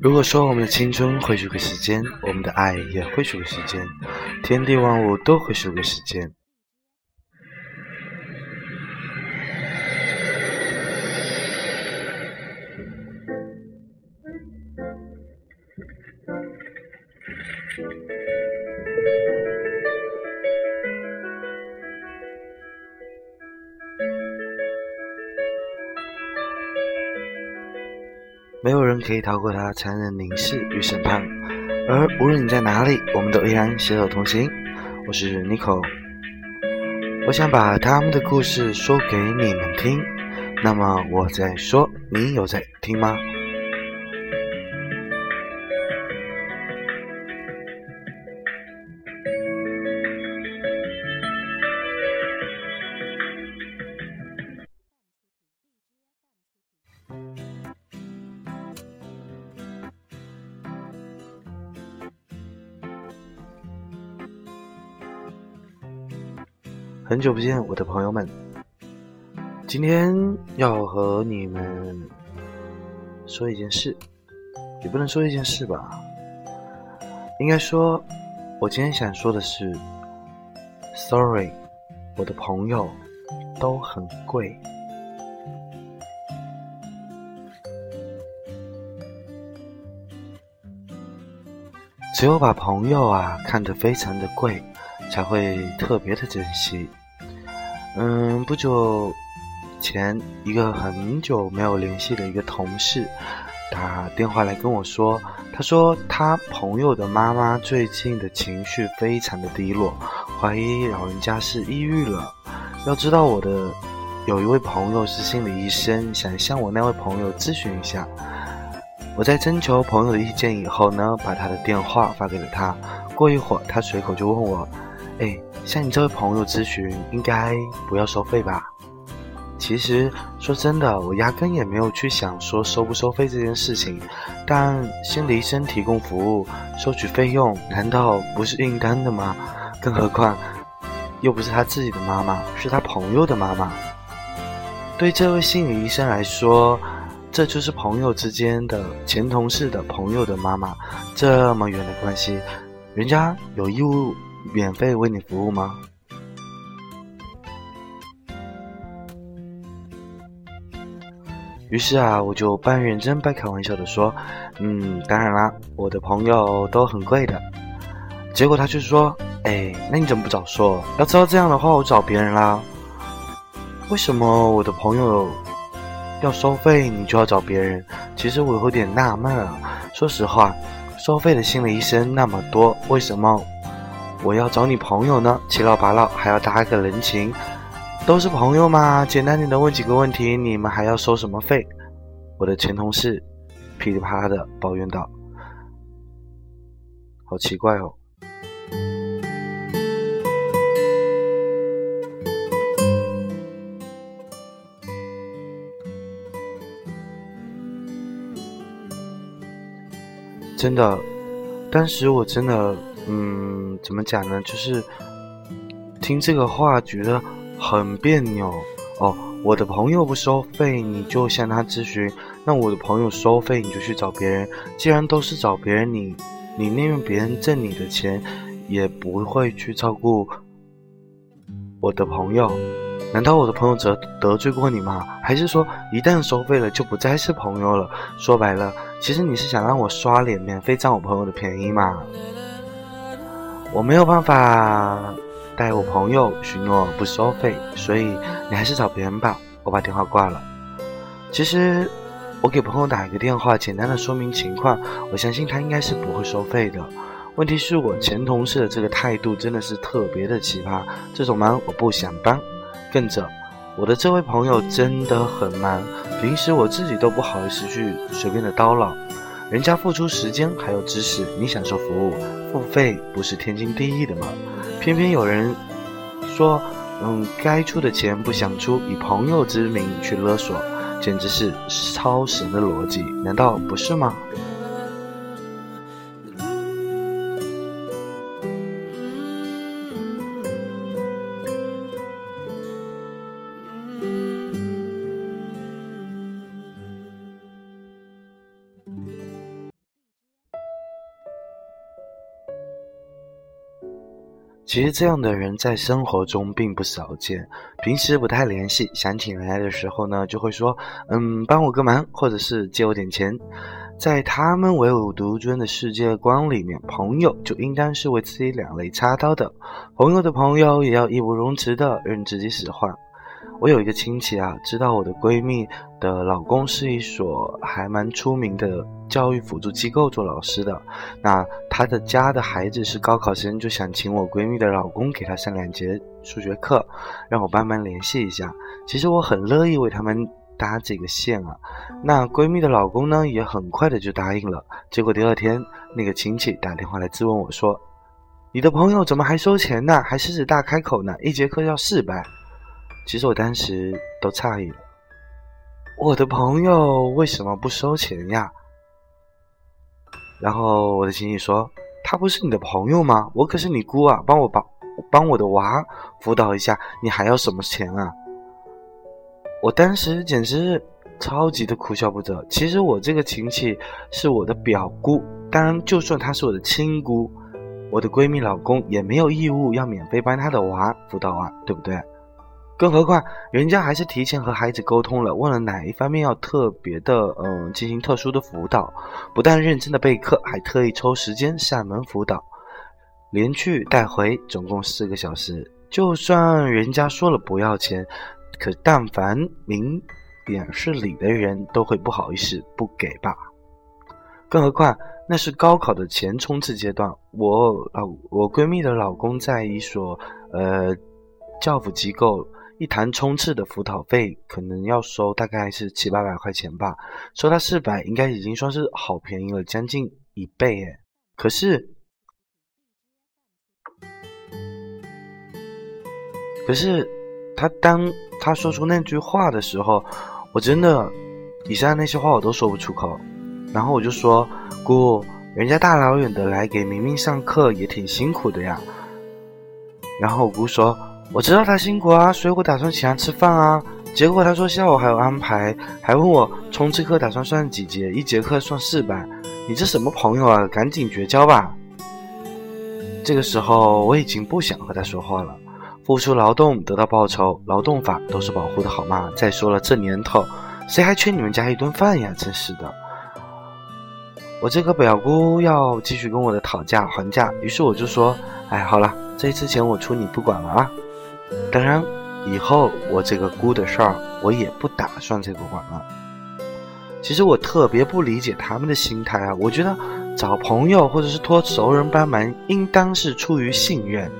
如果说我们的青春会输给时间，我们的爱也会输给时间，天地万物都会输给时间。没有人可以逃过他残忍凝视与审判，而无论你在哪里，我们都依然携手同行。我是 Nico，我想把他们的故事说给你们听。那么我在说，你有在听吗？很久不见，我的朋友们，今天要和你们说一件事，也不能说一件事吧，应该说，我今天想说的是，Sorry，我的朋友都很贵，只有把朋友啊看得非常的贵，才会特别的珍惜。嗯，不久前，一个很久没有联系的一个同事打电话来跟我说，他说他朋友的妈妈最近的情绪非常的低落，怀疑老人家是抑郁了。要知道我的有一位朋友是心理医生，想向我那位朋友咨询一下。我在征求朋友的意见以后呢，把他的电话发给了他。过一会儿，他随口就问我：“哎。”向你这位朋友咨询，应该不要收费吧？其实说真的，我压根也没有去想说收不收费这件事情。但心理医生提供服务，收取费用，难道不是应当的吗？更何况，又不是他自己的妈妈，是他朋友的妈妈。对这位心理医生来说，这就是朋友之间的前同事的朋友的妈妈，这么远的关系，人家有义务。免费为你服务吗？于是啊，我就半认真半开玩笑的说：“嗯，当然啦，我的朋友都很贵的。”结果他却说：“哎，那你怎么不早说？要知道这样的话，我找别人啦。为什么我的朋友要收费，你就要找别人？其实我有点纳闷啊。说实话，收费的心理医生那么多，为什么？”我要找你朋友呢，七老八老还要搭个人情，都是朋友嘛，简单点的问几个问题，你们还要收什么费？我的前同事噼里啪啦的抱怨道：“好奇怪哦。”真的，当时我真的。嗯，怎么讲呢？就是听这个话觉得很别扭哦。我的朋友不收费，你就向他咨询；那我的朋友收费，你就去找别人。既然都是找别人，你你宁愿别人挣你的钱，也不会去照顾我的朋友。难道我的朋友得得罪过你吗？还是说一旦收费了就不再是朋友了？说白了，其实你是想让我刷脸，免费占我朋友的便宜嘛？我没有办法带我朋友许诺不收费，所以你还是找别人吧。我把电话挂了。其实我给朋友打一个电话，简单的说明情况，我相信他应该是不会收费的。问题是我前同事的这个态度真的是特别的奇葩，这种忙我不想帮。更者，我的这位朋友真的很忙，平时我自己都不好意思去随便的叨唠。人家付出时间还有知识，你享受服务，付费不是天经地义的吗？偏偏有人说，嗯，该出的钱不想出，以朋友之名去勒索，简直是超神的逻辑，难道不是吗？其实这样的人在生活中并不少见，平时不太联系，想起来的时候呢，就会说，嗯，帮我个忙，或者是借我点钱。在他们唯我独尊的世界观里面，朋友就应当是为自己两肋插刀的，朋友的朋友也要义不容辞的任自己使唤。我有一个亲戚啊，知道我的闺蜜的老公是一所还蛮出名的教育辅助机构做老师的。那他的家的孩子是高考生，就想请我闺蜜的老公给他上两节数学课，让我帮忙联系一下。其实我很乐意为他们搭这个线啊。那闺蜜的老公呢，也很快的就答应了。结果第二天，那个亲戚打电话来质问我说：“你的朋友怎么还收钱呢？还狮子大开口呢？一节课要四百。”其实我当时都诧异了，我的朋友为什么不收钱呀？然后我的亲戚说：“他不是你的朋友吗？我可是你姑啊，帮我把帮我的娃辅导一下，你还要什么钱啊？”我当时简直是超级的哭笑不得。其实我这个亲戚是我的表姑，当然就算她是我的亲姑，我的闺蜜老公也没有义务要免费帮她的娃辅导啊，对不对？更何况，人家还是提前和孩子沟通了，问了哪一方面要特别的，嗯，进行特殊的辅导，不但认真的备课，还特意抽时间上门辅导，连去带回，总共四个小时。就算人家说了不要钱，可但凡明眼是理的人都会不好意思不给吧？更何况那是高考的前冲刺阶段，我老我闺蜜的老公在一所呃教辅机构。一堂冲刺的辅导费可能要收大概是七八百块钱吧，收他四百应该已经算是好便宜了，将近一倍哎。可是，可是他当他说出那句话的时候，我真的以上那些话我都说不出口。然后我就说：“姑，人家大老远的来给明明上课也挺辛苦的呀。”然后我姑说。我知道他辛苦啊，所以我打算请他吃饭啊。结果他说下午还有安排，还问我冲刺课打算算几节，一节课算四百。你这什么朋友啊？赶紧绝交吧！这个时候我已经不想和他说话了。付出劳动得到报酬，劳动法都是保护的好吗？再说了，这年头谁还缺你们家一顿饭呀？真是的。我这个表姑要继续跟我的讨价还价，于是我就说：“哎，好了，这一次钱我出，你不管了啊。”当然，以后我这个姑的事儿，我也不打算这个管了。其实我特别不理解他们的心态啊！我觉得找朋友或者是托熟人帮忙，应当是出于信任，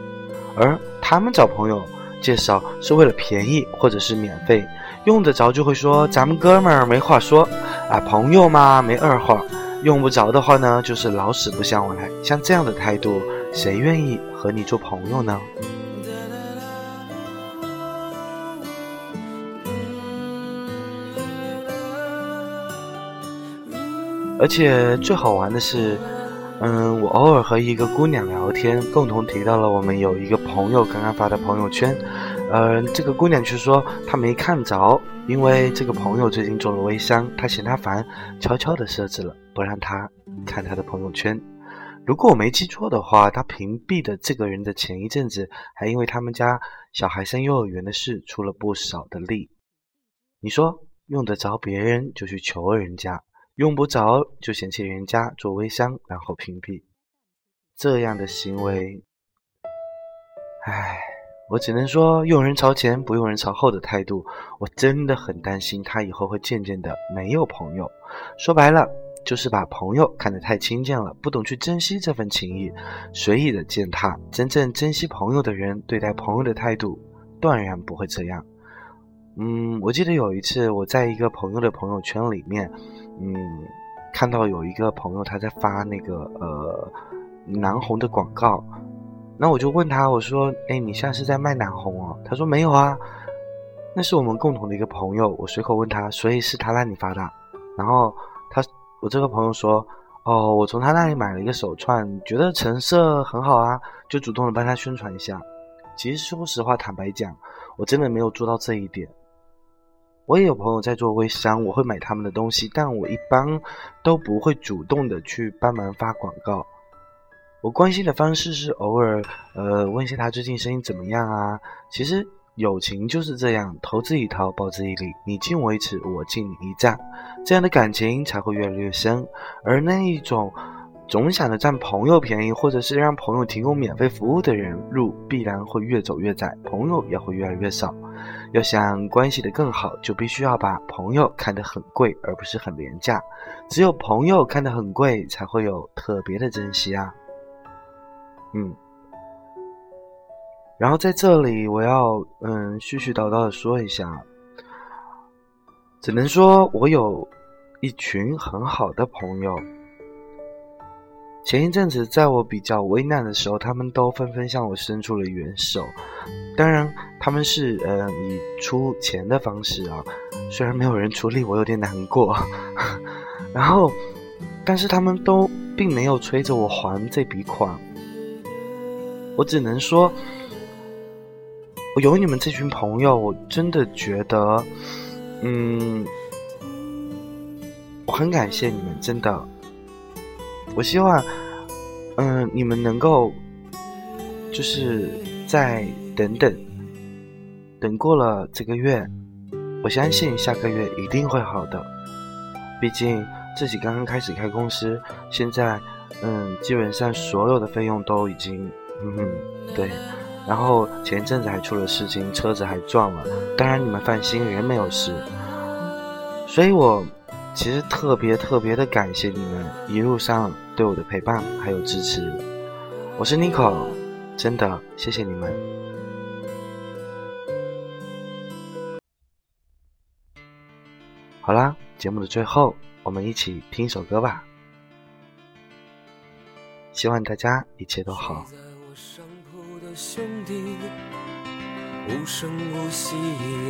而他们找朋友介绍是为了便宜或者是免费，用得着就会说咱们哥们儿没话说啊，朋友嘛没二话；用不着的话呢，就是老死不相往来。像这样的态度，谁愿意和你做朋友呢？而且最好玩的是，嗯，我偶尔和一个姑娘聊天，共同提到了我们有一个朋友刚刚发的朋友圈，嗯，这个姑娘却说她没看着，因为这个朋友最近做了微商，她嫌他烦，悄悄的设置了不让他看他的朋友圈。如果我没记错的话，他屏蔽的这个人的前一阵子，还因为他们家小孩上幼儿园的事出了不少的力。你说用得着别人就去求人家？用不着就嫌弃人家做微商，然后屏蔽，这样的行为，唉，我只能说用人朝前不用人朝后的态度，我真的很担心他以后会渐渐的没有朋友。说白了，就是把朋友看得太轻贱了，不懂去珍惜这份情谊，随意的践踏。真正珍惜朋友的人，对待朋友的态度断然不会这样。嗯，我记得有一次我在一个朋友的朋友圈里面。嗯，看到有一个朋友他在发那个呃南红的广告，那我就问他，我说：“哎，你现在是在卖南红哦？”他说：“没有啊，那是我们共同的一个朋友。”我随口问他，所以是他让你发的？然后他，我这个朋友说：“哦，我从他那里买了一个手串，觉得成色很好啊，就主动的帮他宣传一下。”其实说实话，坦白讲，我真的没有做到这一点。我也有朋友在做微商，我会买他们的东西，但我一般都不会主动的去帮忙发广告。我关心的方式是偶尔，呃，问一下他最近生意怎么样啊。其实友情就是这样，投资一套，报之以礼，你敬我一尺，我敬你一丈，这样的感情才会越来越深。而那一种。总想着占朋友便宜，或者是让朋友提供免费服务的人，路必然会越走越窄，朋友也会越来越少。要想关系的更好，就必须要把朋友看得很贵，而不是很廉价。只有朋友看得很贵，才会有特别的珍惜啊。嗯。然后在这里，我要嗯絮絮叨叨的说一下，只能说我有一群很好的朋友。前一阵子，在我比较危难的时候，他们都纷纷向我伸出了援手。当然，他们是呃以出钱的方式啊，虽然没有人出力，我有点难过。然后，但是他们都并没有催着我还这笔款。我只能说，我有你们这群朋友，我真的觉得，嗯，我很感谢你们，真的。我希望，嗯，你们能够，就是再等等，等过了这个月，我相信下个月一定会好的。毕竟自己刚刚开始开公司，现在，嗯，基本上所有的费用都已经，嗯，对。然后前阵子还出了事情，车子还撞了。当然你们放心，人没有事。所以我。其实特别特别的感谢你们一路上对我的陪伴还有支持，我是 Nico，真的谢谢你们。好啦，节目的最后，我们一起听一首歌吧。希望大家一切都好。无声无息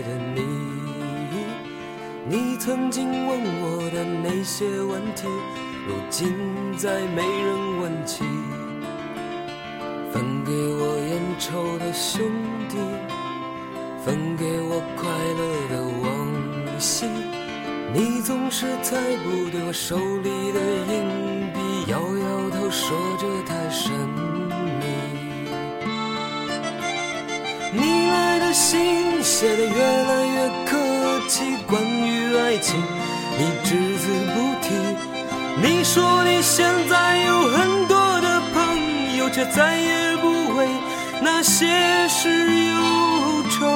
的你。你曾经问我的那些问题，如今再没人问起。分给我烟抽的兄弟，分给我快乐的往昔。你总是猜不对我手里的硬币，摇摇头说这太神秘。你来的信写的越，情，你只字不提。你说你现在有很多的朋友，却再也不为那些事忧愁。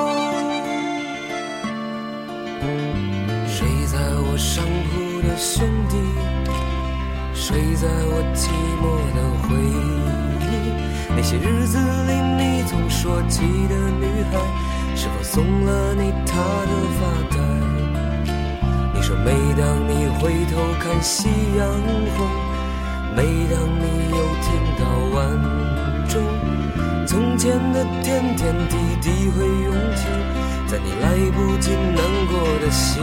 睡在我上铺的兄弟，睡在我寂寞的回忆。那些日子里你总说起的女孩，是否送了你她的发带？说每当你回头看夕阳红，每当你又听到晚钟，从前的点点滴滴会涌起，在你来不及难过的心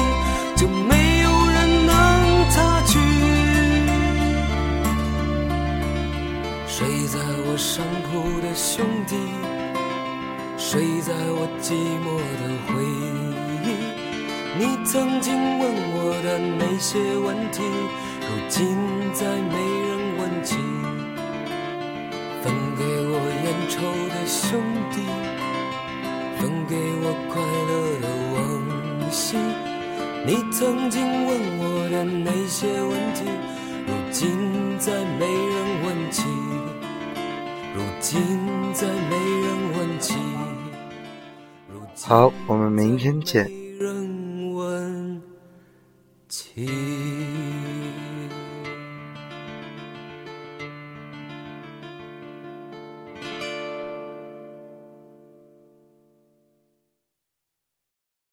你曾经问我的那些问题，如今再没人问起。如今再没人问起。好，我们明天见。人问起。